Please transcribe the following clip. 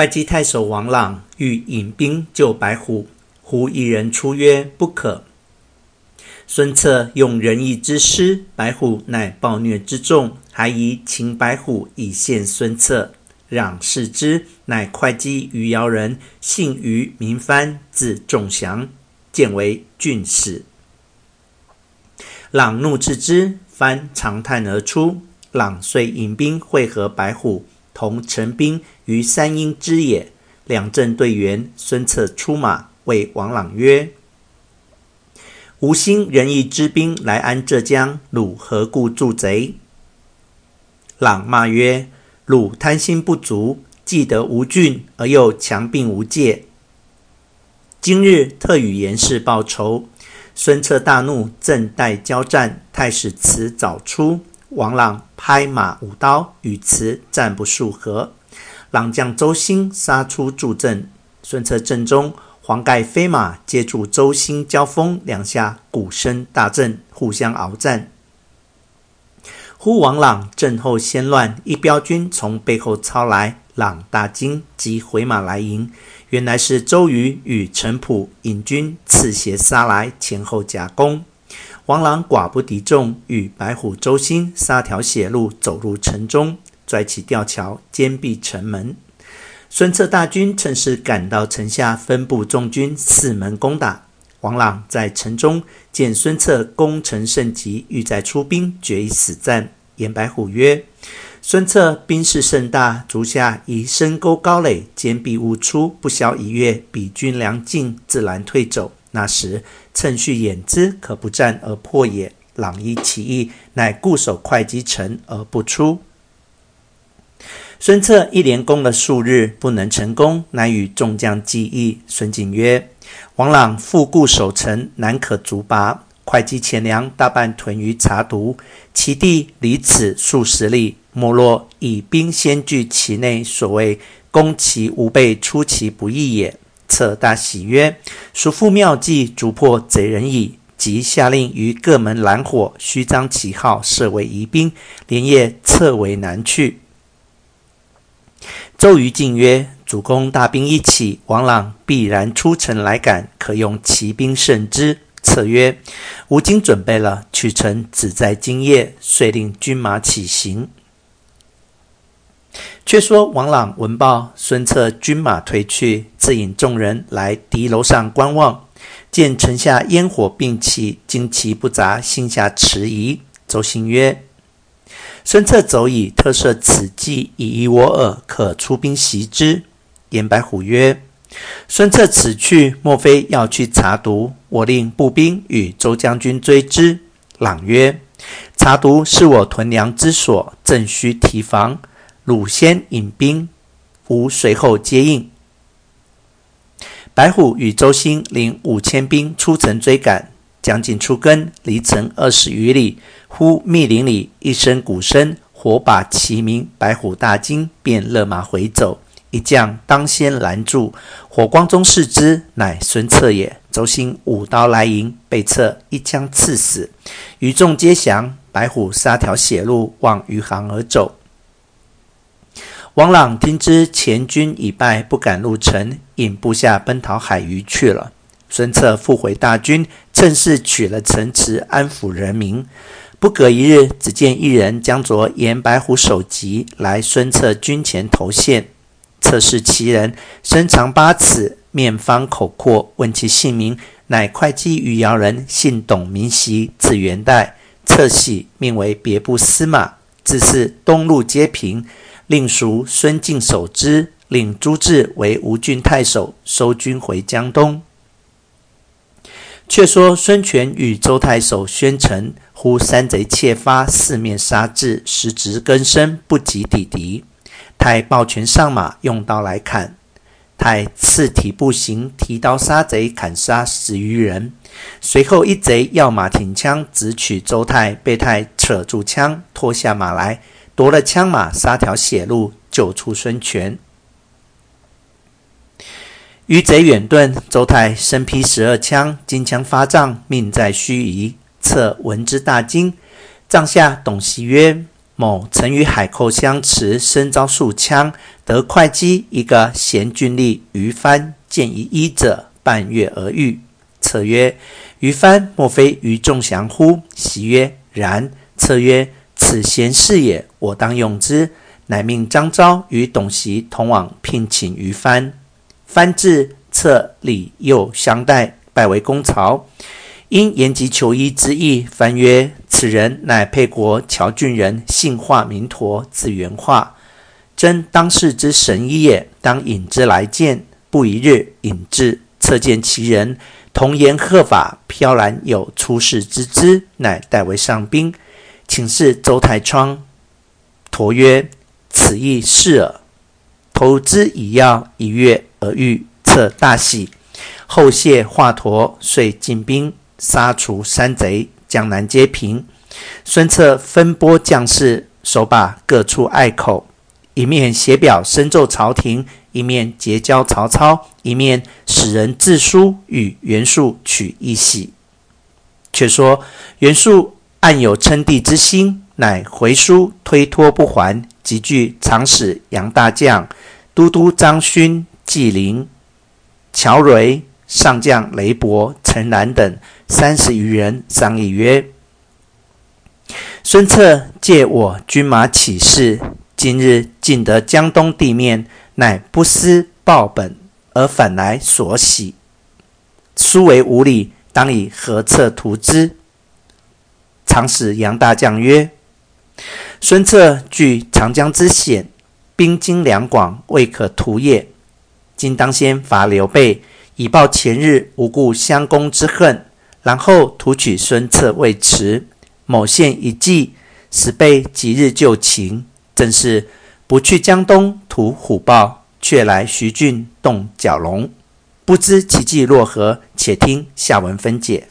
会稽太守王朗欲引兵救白虎，忽一人出曰：“不可。”孙策用仁义之师，白虎乃暴虐之众，还以擒白虎以献孙策。让视之，乃会稽余姚人，姓于，名蕃，字仲祥，见为郡使。朗怒斥之，蕃长叹而出。朗遂引兵会合白虎，同陈兵于三英之野。两阵对员，孙策出马，谓王朗曰：“吾兴仁义之兵来安浙江，汝何故助贼？”朗骂曰：“汝贪心不足，既得吴郡，而又强并无界。今日特与严氏报仇。”孙策大怒，正待交战，太史慈早出。王朗拍马舞刀，与慈战不数合。朗将周兴杀出助阵，孙策阵中黄盖飞马接住周兴交锋，两下鼓声大震，互相鏖战。忽王朗阵后先乱，一彪军从背后抄来，朗大惊，即回马来迎。原来是周瑜与陈普引军刺斜杀来，前后夹攻。王朗寡不敌众，与白虎、周兴杀条血路，走入城中，拽起吊桥，坚壁城门。孙策大军趁势赶到城下，分布众军四门攻打。王朗在城中见孙策攻城甚急，欲再出兵，决一死战。言白虎曰：“孙策兵势甚大，足下以深沟高垒，坚壁勿出，不消一月，彼军粮尽，自然退走。那时趁虚掩之，可不战而破也。”朗依其意，乃固守会稽城而不出。孙策一连攻了数日，不能成功，乃与众将计议。孙景曰：“王朗复固守城，难可卒拔。会稽钱粮大半屯于茶毒，其地离此数十里，莫若以兵先据其内，所谓攻其无备，出其不意也。”策大喜曰：“叔父妙计，逐破贼人矣。”即下令于各门拦火，虚张旗号，设为疑兵，连夜策围南去。周瑜进曰：“主公大兵一起，王朗必然出城来赶，可用骑兵胜之。”策曰：“吾今准备了，取城只在今夜。”遂令军马起行。却说王朗闻报，孙策军马退去，自引众人来敌楼上观望。见城下烟火并起，旌旗不杂，心下迟疑。周兴曰：“孙策走矣，特设此计以疑我耳，可出兵袭之。”严白虎曰：“孙策此去，莫非要去查毒？我令步兵与周将军追之。”朗曰：“查毒是我屯粮之所，正需提防。汝先引兵，吾随后接应。”白虎与周兴领五千兵出城追赶，将近出更，离城二十余里，忽密林里一声鼓声，火把齐鸣。白虎大惊，便勒马回走。一将当先拦住，火光中视之，乃孙策也。周兴舞刀来迎，被策一枪刺死。余众皆降，白虎杀条血路，望余杭而走。王朗听知前军已败，不敢入城，引部下奔逃海隅去了。孙策复回大军，趁势取了城池，安抚人民。不隔一日，只见一人将着严白虎首级来孙策军前投献。策视其人，身长八尺，面方口阔，问其姓名，乃会稽余姚人，姓董，名袭，字元代。策喜，命为别部司马，自是东路皆平。令叔孙敬守之，领朱治为吴郡太守，收军回江东。却说孙权与周太守宣城，呼山贼窃发，四面杀至，时值更深，不及抵敌。太抱拳上马，用刀来砍。太次提步行，提刀杀贼，砍杀十余人。随后一贼跃马挺枪，直取周太，被太扯住枪，拖下马来。夺了枪马，杀条血路，救出孙权。余贼远遁，周泰身披十二枪，金枪发胀，命在须臾。策闻之大惊，帐下董袭曰：“某曾与海寇相持，身遭数枪，得会稽一个贤俊吏于藩见一医者，半月而愈。策曰：“于藩莫非于仲祥乎？”袭曰：“然。”策曰：“此贤士也，我当用之。”乃命张昭与董袭同往聘请于蕃。蕃至，策礼右相待，拜为公曹。因言及求医之意，蕃曰：“此人乃沛国谯郡人，姓华名陀，字元化，真当世之神医也。当引之来见。”不一日，引至，策见其人，童颜鹤发，飘然有出世之姿，乃代为上宾，请示周太仓。陀曰：“此亦是耳。”投之以药，一月而愈，策大喜。后谢华佗，遂进兵。杀除山贼，江南皆平。孙策分拨将士，守把各处隘口，一面写表深奏朝廷，一面结交曹操，一面使人自书与袁术取一喜。却说袁术暗有称帝之心，乃回书推脱不还，即聚长史杨大将、都督张勋、纪灵、乔蕤。上将雷伯、陈兰等三十余人商议曰：“孙策借我军马起事，今日尽得江东地面，乃不思报本，而反来索喜，殊为无礼，当以何策图之？”长史杨大将曰：“孙策据长江之险，兵精粮广，未可图也。今当先伐刘备。”以报前日无故相攻之恨，然后图取孙策未迟。某献一计，使备即日就擒。正是不去江东图虎豹，却来徐郡动蛟龙。不知其计若何？且听下文分解。